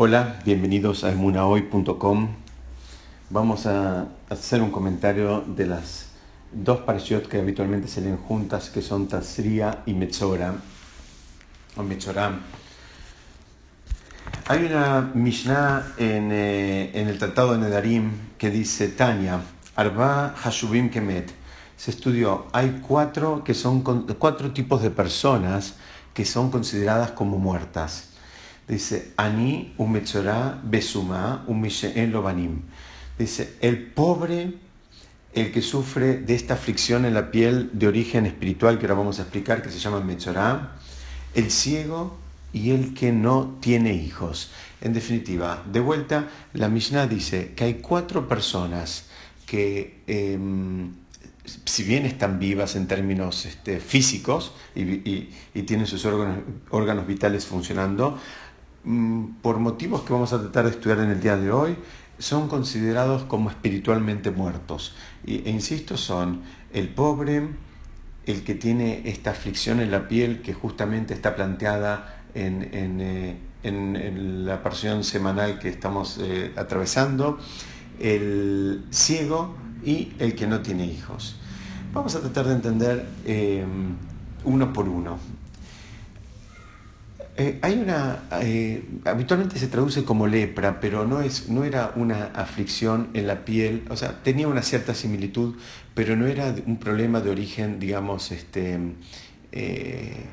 Hola, bienvenidos a emunahoy.com. Vamos a hacer un comentario de las dos parashiot que habitualmente se leen juntas, que son Tazria y Metzora, o Mechoram. Hay una Mishnah en, eh, en, el Tratado de Nedarim que dice, Tanya, Arba Hashubim Kemet. Se estudió, hay cuatro, que son, cuatro tipos de personas que son consideradas como muertas. Dice, Ani umechorá besuma en lobanim. Dice, el pobre, el que sufre de esta aflicción en la piel de origen espiritual que ahora vamos a explicar, que se llama mechorá, el ciego y el que no tiene hijos. En definitiva, de vuelta, la Mishnah dice que hay cuatro personas que, em, si bien están vivas en términos este, físicos y, tienen sus órganos, vitales funcionando, por motivos que vamos a tratar de estudiar en el día de hoy, son considerados como espiritualmente muertos. e insisto, son el pobre, el que tiene esta aflicción en la piel que justamente está planteada en, en, eh, la porción semanal que estamos eh, atravesando, el ciego y el que no tiene hijos. Vamos a tratar de entender eh, uno por uno. Eh, hay una, eh, habitualmente se traduce como lepra, pero no, es, no era una aflicción en la piel, o sea, tenía una cierta similitud, pero no era un problema de origen, digamos, este, eh,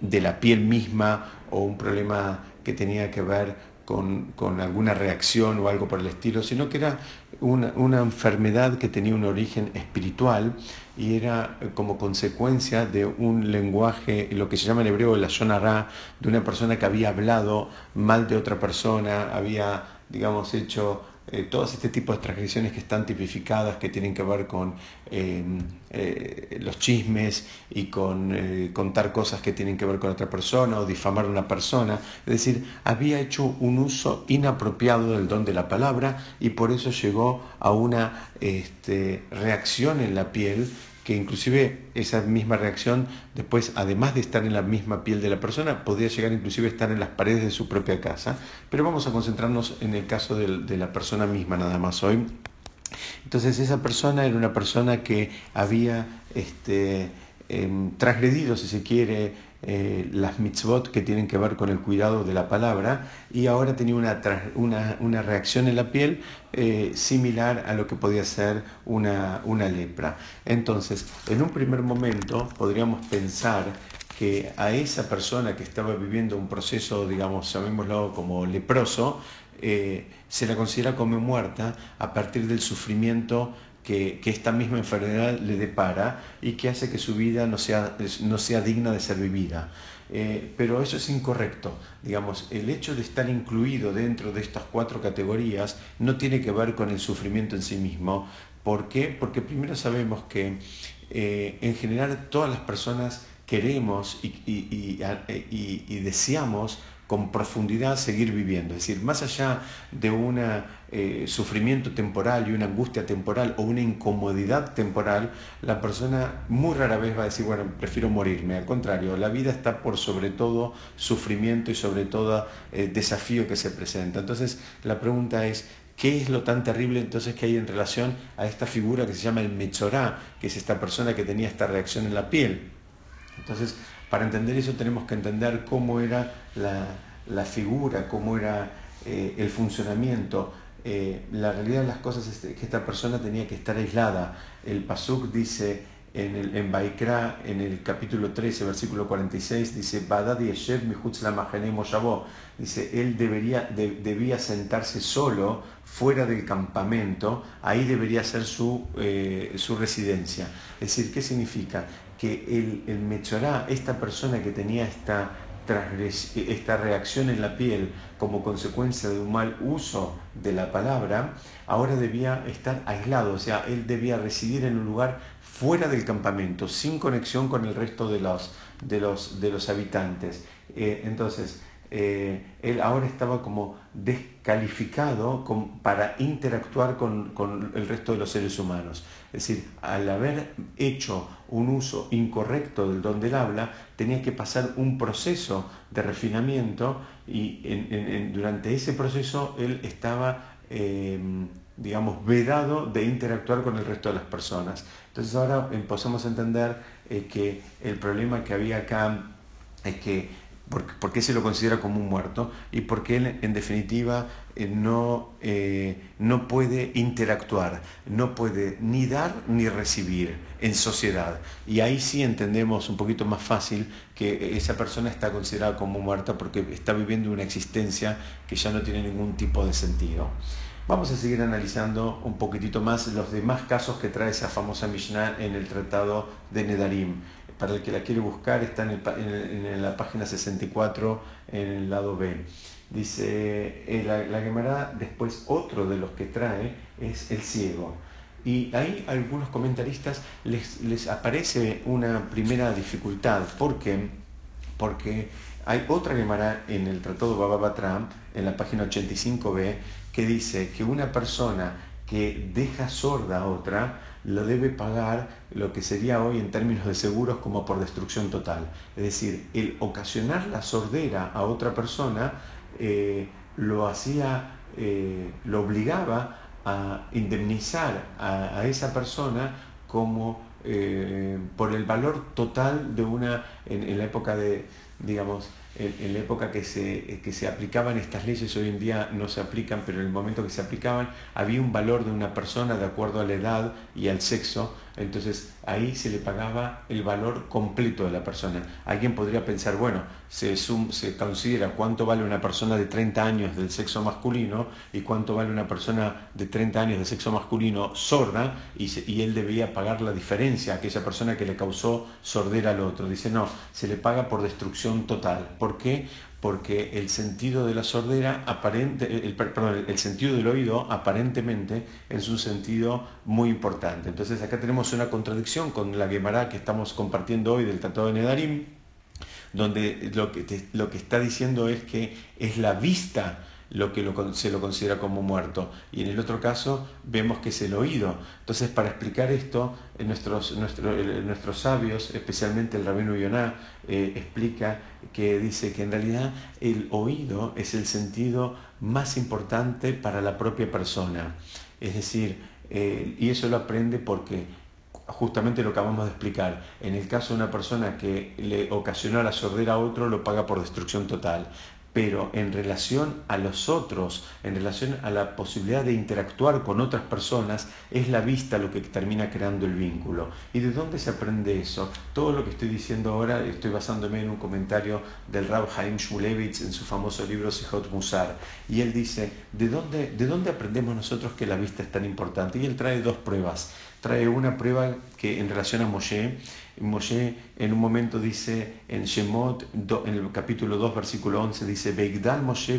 de la piel misma o un problema que tenía que ver con, alguna reacción o algo por el estilo, sino que era una, enfermedad que tenía un origen espiritual y era eh, como consecuencia de un lenguaje, lo que se llama en hebreo la shonara, de una persona que había hablado mal de otra persona, había, digamos, hecho eh, todos este tipo de transgresiones que están tipificadas, que tienen que ver con em, eh, los chismes y con eh, contar cosas que tienen que ver con otra persona o difamar a una persona. Es decir, había hecho un uso inapropiado del don de la palabra y por eso llegó a una este, reacción en la piel que inclusive esa misma reacción después, además de estar en la misma piel de la persona, podría llegar inclusive a estar en las paredes de su propia casa. Pero vamos a concentrarnos en el caso de, la persona misma nada más hoy. Entonces esa persona era una persona que había este, em, transgredido, si se quiere, eh, las mitzvot que tienen que ver con el cuidado de la palabra y ahora tenía una, una, reacción en la piel eh, similar a lo que podía ser una, una lepra. Entonces, en un primer momento podríamos pensar que a esa persona que estaba viviendo un proceso, digamos, llamémoslo como leproso, eh, se la considera como muerta a partir del sufrimiento que, esta misma enfermedad le depara y que hace que su vida no sea, no sea digna de ser vivida. Eh, pero eso es incorrecto. Digamos, el hecho de estar incluido dentro de estas cuatro categorías no tiene que ver con el sufrimiento en sí mismo. ¿Por qué? Porque primero sabemos que eh, en general todas las personas queremos y, y deseamos con profundidad seguir viviendo. Es decir, más allá de un eh, sufrimiento temporal y una angustia temporal o una incomodidad temporal, la persona muy rara vez va a decir, bueno, prefiero morirme. Al contrario, la vida está por sobre todo sufrimiento y sobre todo eh, desafío que se presenta. Entonces, la pregunta es, ¿Qué es lo tan terrible entonces que hay en relación a esta figura que se llama el mechorá, que es esta persona que tenía esta reacción en la piel? Entonces, para entender eso tenemos que entender cómo era la, figura, cómo era eh, el funcionamiento. Eh, la realidad de las cosas es que esta persona tenía que estar aislada. El Pasuk dice en, el, Baikra, en el capítulo 13, versículo 46, dice, dice, él debería, debía sentarse solo fuera del campamento, ahí debería ser su, eh, su residencia. Es decir, ¿qué significa? Que el, el mechorá, esta persona que tenía esta, esta reacción en la piel como consecuencia de un mal uso de la palabra, ahora debía estar aislado, o sea, él debía residir en un lugar fuera del campamento, sin conexión con el resto de los, de los, de los habitantes. Eh, entonces, eh, él ahora estaba como descalificado para interactuar con, el resto de los seres humanos. Es decir, al haber hecho un uso incorrecto del don del habla, tenía que pasar un proceso de refinamiento y durante ese proceso él estaba, eh, digamos, vedado de interactuar con el resto de las personas. Entonces ahora empezamos a entender eh, que el problema que había acá es que por, qué se lo considera como un muerto y porque él en definitiva eh, no, eh, no puede interactuar, no puede ni dar ni recibir en sociedad. Y ahí sí entendemos un poquito más fácil que esa persona está considerada como muerta porque está viviendo una existencia que ya no tiene ningún tipo de sentido. Vamos a seguir analizando un poquitito más los demás casos que trae esa famosa Mishnah en el tratado de Nedarim para el que la quiere buscar, está en, la página 64, en el lado B. Dice, eh, la, la después otro de los que trae es el ciego. Y ahí algunos comentaristas les, les aparece una primera dificultad. ¿Por qué? Porque hay otra Gemara en el Tratado Baba Batra, en la página 85b, que dice que una persona que deja sorda a otra, lo debe pagar lo que sería hoy en términos de seguros como por destrucción total. Es decir, el ocasionar la sordera a otra persona eh, lo hacía, eh, lo obligaba a indemnizar a, esa persona como eh, por el valor total de una, en la época de, digamos, en, la época que se, que se aplicaban estas leyes, hoy en día no se aplican, pero en el momento que se aplicaban había un valor de una persona de acuerdo a la edad y al sexo, entonces ahí se le pagaba el valor completo de la persona. Alguien podría pensar, bueno, se, se considera cuánto vale una persona de 30 años del sexo masculino y cuánto vale una persona de 30 años del sexo masculino sorda y, él debía pagar la diferencia a aquella persona que le causó sordera al otro. Dice, no, se le paga por destrucción total. ¿Por qué? Porque el sentido de la sordera, el, sentido del oído aparentemente es un sentido muy importante. Entonces acá tenemos una contradicción con la Gemara que estamos compartiendo hoy del Tratado de Nedarim, donde lo que está diciendo es que es la vista lo que se lo considera como muerto. Y en el otro caso vemos que es el oído. Entonces, para explicar esto, nuestros, nuestros sabios, especialmente el rabino Yoná, eh, explica que dice que en realidad el oído es el sentido más importante para la propia persona. Es decir, eh, y eso lo aprende porque justamente lo acabamos de explicar. En el caso de una persona que le ocasionó la sordera a otro, lo paga por destrucción total pero en relación a los otros, en relación a la posibilidad de interactuar con otras personas, es la vista lo que termina creando el vínculo. ¿Y de dónde se aprende eso? Todo lo que estoy diciendo ahora estoy basándome en un comentario del Rab Haim Shmulevitz en su famoso libro Sihot Musar. Y él dice, ¿de dónde, ¿de dónde aprendemos nosotros que la vista es tan importante? Y él trae dos pruebas. Trae una prueba que en relación a Moshe, Moshe en un momento dice en Shemot, en el capítulo 2, versículo 11, dice, Moshe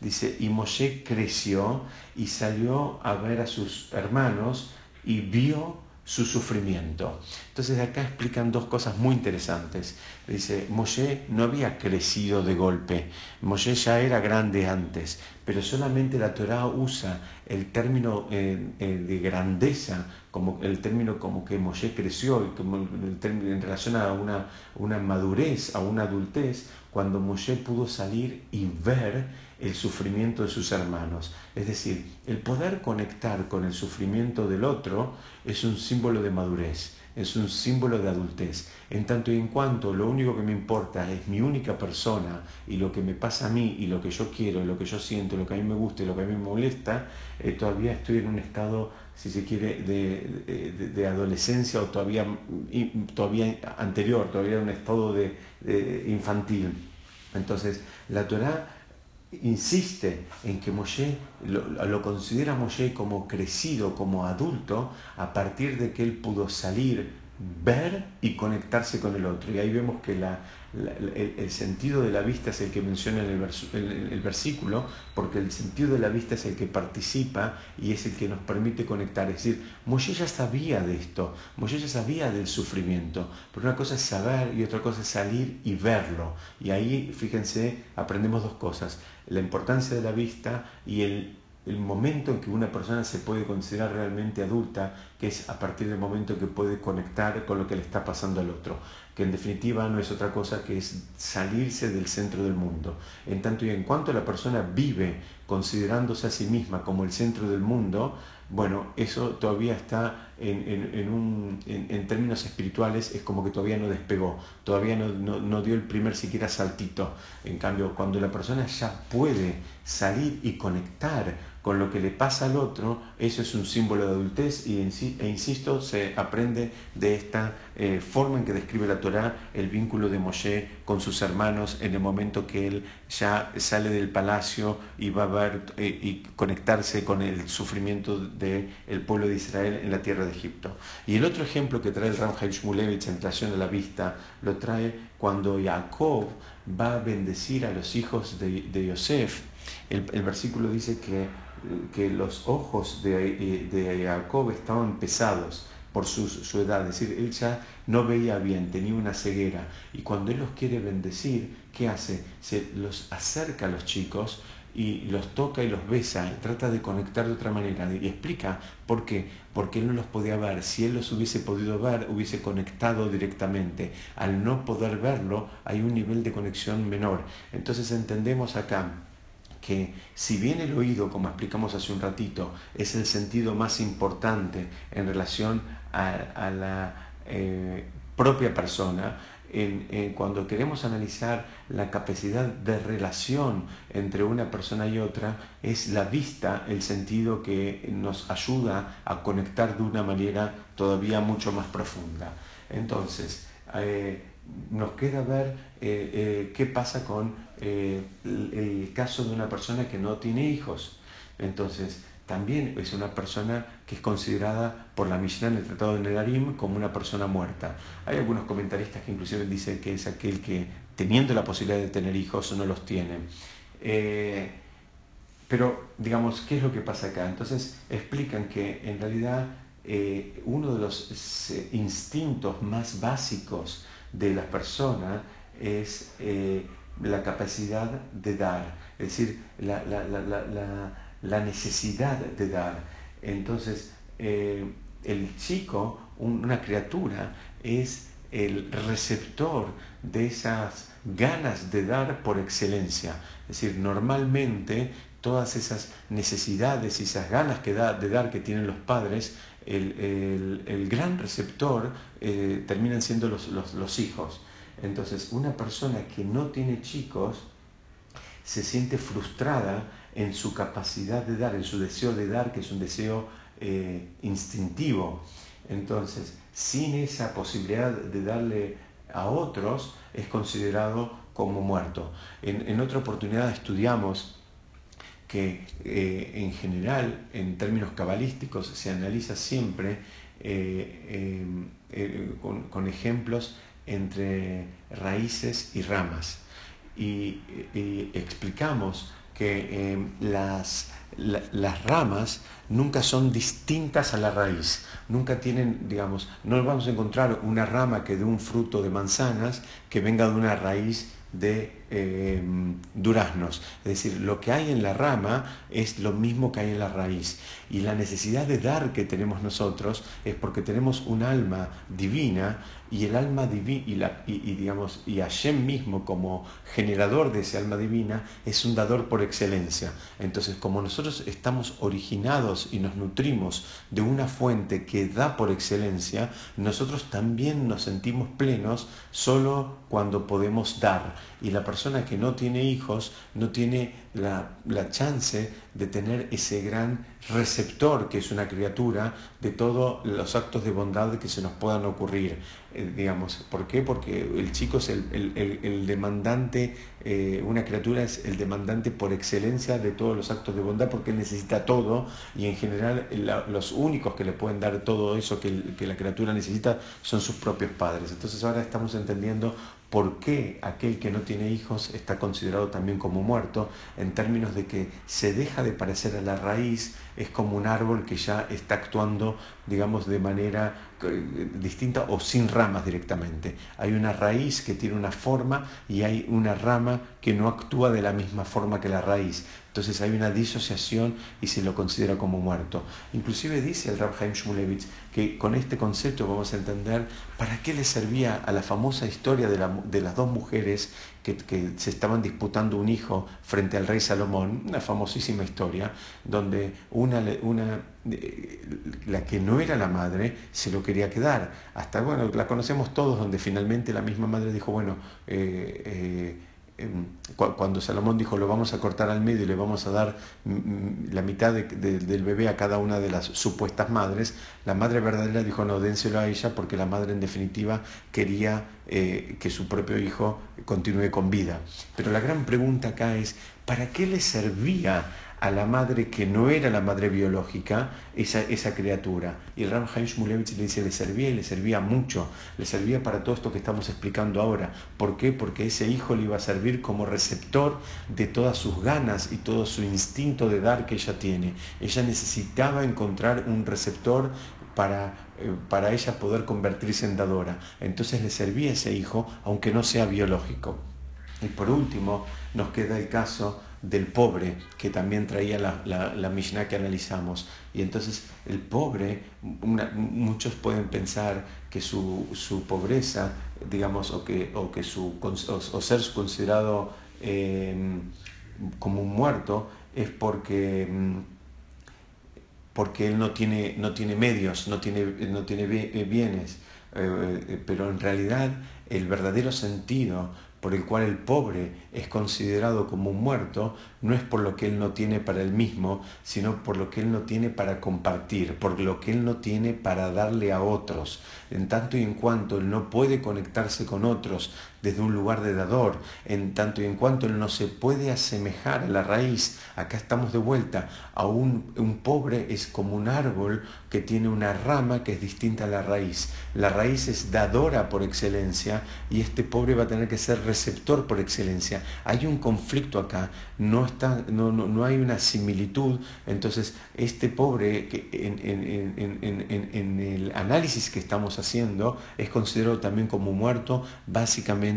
Dice, y Moshe creció y salió a ver a sus hermanos y vio su sufrimiento. Entonces acá explican dos cosas muy interesantes. Dice, Moshe no había crecido de golpe, Moshe ya era grande antes, pero solamente la Torah usa el término eh, eh, de grandeza, como el término como que Moshe creció, y como en relación a una, una madurez, a una adultez, cuando Moshe pudo salir y ver el sufrimiento de sus hermanos. Es decir, el poder conectar con el sufrimiento del otro es un símbolo de madurez, es un símbolo de adultez. En tanto y en cuanto lo único que me importa es mi única persona y lo que me pasa a mí y lo que yo quiero, lo que yo siento, lo que a mí me gusta y lo que a mí me molesta, eh, todavía estoy en un estado, si se quiere, de, adolescencia o todavía, todavía anterior, todavía en un estado de, infantil. Entonces, la Torah insiste en que Moshe lo, considera Moshe como crecido, como adulto, a partir de que él pudo salir ver y conectarse con el otro. Y ahí vemos que la, el, sentido de la vista es el que menciona en el, versículo, porque el sentido de la vista es el que participa y es el que nos permite conectar. Es decir, Moshe ya sabía de esto, Moshe ya sabía del sufrimiento, pero una cosa es saber y otra cosa es salir y verlo. Y ahí, fíjense, aprendemos dos cosas, la importancia de la vista y el el momento en que una persona se puede considerar realmente adulta, que es a partir del momento que puede conectar con lo que le está pasando al otro, que en definitiva no es otra cosa que es salirse del centro del mundo. En tanto y en cuanto la persona vive considerándose a sí misma como el centro del mundo, bueno, eso todavía está en, términos espirituales, es como que todavía no despegó, todavía no, no, dio el primer siquiera saltito. En cambio, cuando la persona ya puede salir y conectar con lo que le pasa al otro, eso es un símbolo de adultez y, e insisto, se aprende de esta eh, forma en que describe la Torá el vínculo de Moshe con sus hermanos en el momento que él ya sale del palacio y va a ver eh, y conectarse con el sufrimiento del el pueblo de Israel en la tierra de Egipto. Y el otro ejemplo que trae el Ram Shmulevich en relación a la vista lo trae cuando Jacob va a bendecir a los hijos de, de Yosef. El versículo dice que que los ojos de, de Jacob estaban pesados por su, edad, es decir, él ya no veía bien, tenía una ceguera, y cuando él los quiere bendecir, ¿qué hace? Se los acerca a los chicos y los toca y los besa, y trata de conectar de otra manera, y explica por qué, porque él no los podía ver, si él los hubiese podido ver, hubiese conectado directamente, al no poder verlo, hay un nivel de conexión menor, entonces entendemos acá que si bien el oído, como explicamos hace un ratito, es el sentido más importante en relación a, la eh, propia persona, cuando queremos analizar la capacidad de relación entre una persona y otra, es la vista el sentido que nos ayuda a conectar de una manera todavía mucho más profunda. Entonces, eh, nos queda ver eh, qué pasa con eh, el, caso de una persona que no tiene hijos. Entonces, también es una persona que es considerada por la Mishnah en el Tratado de Nedarim como una persona muerta. Hay algunos comentaristas que inclusive dicen que es aquel que, teniendo la posibilidad de tener hijos, no los tiene. pero, digamos, ¿qué es lo que pasa acá? Entonces, explican que en realidad uno de los instintos más básicos de la persona es eh, la capacidad de dar, es decir, la, necesidad de dar. Entonces, eh, el chico, una criatura, es el receptor de esas ganas de dar por excelencia. Es decir, normalmente todas esas necesidades y esas ganas que da, de dar que tienen los padres, el, gran receptor eh, terminan siendo los, hijos. Entonces, una persona que no tiene chicos se siente frustrada en su capacidad de dar, en su deseo de dar, que es un deseo eh, instintivo. Entonces, sin esa posibilidad de darle a otros, es considerado como muerto. En, otra oportunidad estudiamos que eh, en general, en términos cabalísticos, se analiza siempre eh, con, ejemplos entre raíces y ramas. Y, explicamos que las, las ramas nunca son distintas a la raíz, nunca tienen, digamos, no vamos a encontrar una rama que dé un fruto de manzanas que venga de una raíz de eh, duraznos. Es decir, lo que hay en la rama es lo mismo que hay en la raíz. Y la necesidad de dar que tenemos nosotros es porque tenemos un alma divina y el alma divina y, y, digamos y Hashem mismo como generador de ese alma divina es un dador por excelencia. Entonces, como nosotros estamos originados y nos nutrimos de una fuente que da por excelencia, nosotros también nos sentimos plenos solo cuando podemos dar. Y la persona que no tiene hijos no tiene la, la, chance de tener ese gran receptor que es una criatura de todos los actos de bondad que se nos puedan ocurrir. Eh, digamos, ¿por qué? Porque el chico es el, el, el, demandante, eh, una criatura es el demandante por excelencia de todos los actos de bondad porque él necesita todo y en general los únicos que le pueden dar todo eso que, la criatura necesita son sus propios padres. Entonces ahora estamos entendiendo por qué aquel que no tiene hijos está considerado también como muerto, términos de que se deja de parecer a la raíz, es como un árbol que ya está actuando, digamos, de manera eh, distinta o sin ramas directamente. Hay una raíz que tiene una forma y hay una rama que no actúa de la misma forma que la raíz. Entonces hay una disociación y se lo considera como muerto. Inclusive dice el Rab Haim Shmulevitz que con este concepto vamos a entender para qué le servía a la famosa historia de las dos mujeres que, se estaban disputando un hijo frente al rey Salomón, una famosísima historia, donde una, una, eh, la que no era la madre se lo quería quedar. Hasta, bueno, la conocemos todos, donde finalmente la misma madre dijo, bueno, eh, eh, cuando Salomón dijo lo vamos a cortar al medio y le vamos a dar la mitad del bebé a cada una de las supuestas madres, la madre verdadera dijo no, dénselo a ella porque la madre en definitiva quería eh, que su propio hijo continúe con vida. Pero la gran pregunta acá es, ¿para qué le servía a la madre que no era la madre biológica, esa, esa criatura. Y el Ram Haim Shmulevich le dice, le servía y le servía mucho, le servía para todo esto que estamos explicando ahora. ¿Por qué? Porque ese hijo le iba a servir como receptor de todas sus ganas y todo su instinto de dar que ella tiene. Ella necesitaba encontrar un receptor para, eh, para ella poder convertirse en dadora. Entonces le servía ese hijo, aunque no sea biológico. Y por último, nos queda el caso del pobre, que también traía la, la, Mishnah que analizamos. Y entonces el pobre, muchos pueden pensar que su, su, pobreza, digamos, o que, o que su, o, ser considerado em, como un muerto, es porque, em, porque él no tiene, no tiene medios, no tiene, no tiene bienes. Eh, eh, pero en realidad el verdadero sentido por el cual el pobre es considerado como un muerto, no es por lo que él no tiene para él mismo, sino por lo que él no tiene para compartir, por lo que él no tiene para darle a otros. En tanto y en cuanto él no puede conectarse con otros desde un lugar de dador, en tanto y en cuanto él no se puede asemejar a la raíz, acá estamos de vuelta, a un, pobre es como un árbol que tiene una rama que es distinta a la raíz. La raíz es dadora por excelencia y este pobre va a tener que ser receptor por excelencia. Hay un conflicto acá, no, está, no, no, no hay una similitud, entonces este pobre que en el análisis que estamos haciendo es considerado también como muerto básicamente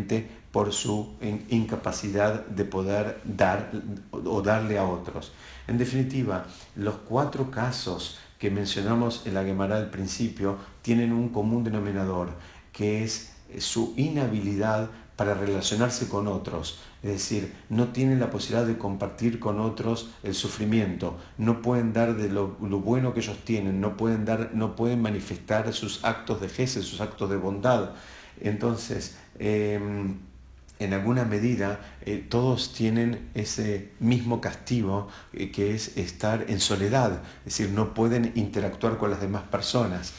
por su incapacidad de poder dar o darle a otros. En definitiva, los cuatro casos que mencionamos en la Gemara al principio tienen un común denominador, que es su inhabilidad para relacionarse con otros, es decir, no tienen la posibilidad de compartir con otros el sufrimiento, no pueden dar de lo, bueno que ellos tienen, no pueden, dar, no pueden manifestar sus actos de jefe, sus actos de bondad. Entonces, Em, en alguna medida eh, todos tienen ese mismo castigo eh, que es estar en soledad, es decir, no pueden interactuar con las demás personas.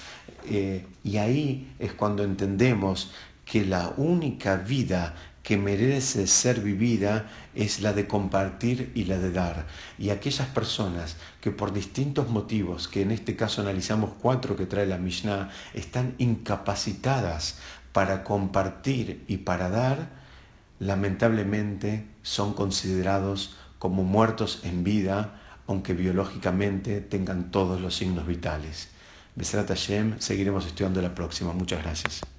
Eh, y ahí es cuando entendemos que la única vida que merece ser vivida es la de compartir y la de dar. Y aquellas personas que por distintos motivos, que en este caso analizamos cuatro que trae la Mishnah, están incapacitadas para compartir y para dar, lamentablemente son considerados como muertos en vida, aunque biológicamente tengan todos los signos vitales. Besrat Hashem, seguiremos estudiando la próxima. Muchas gracias.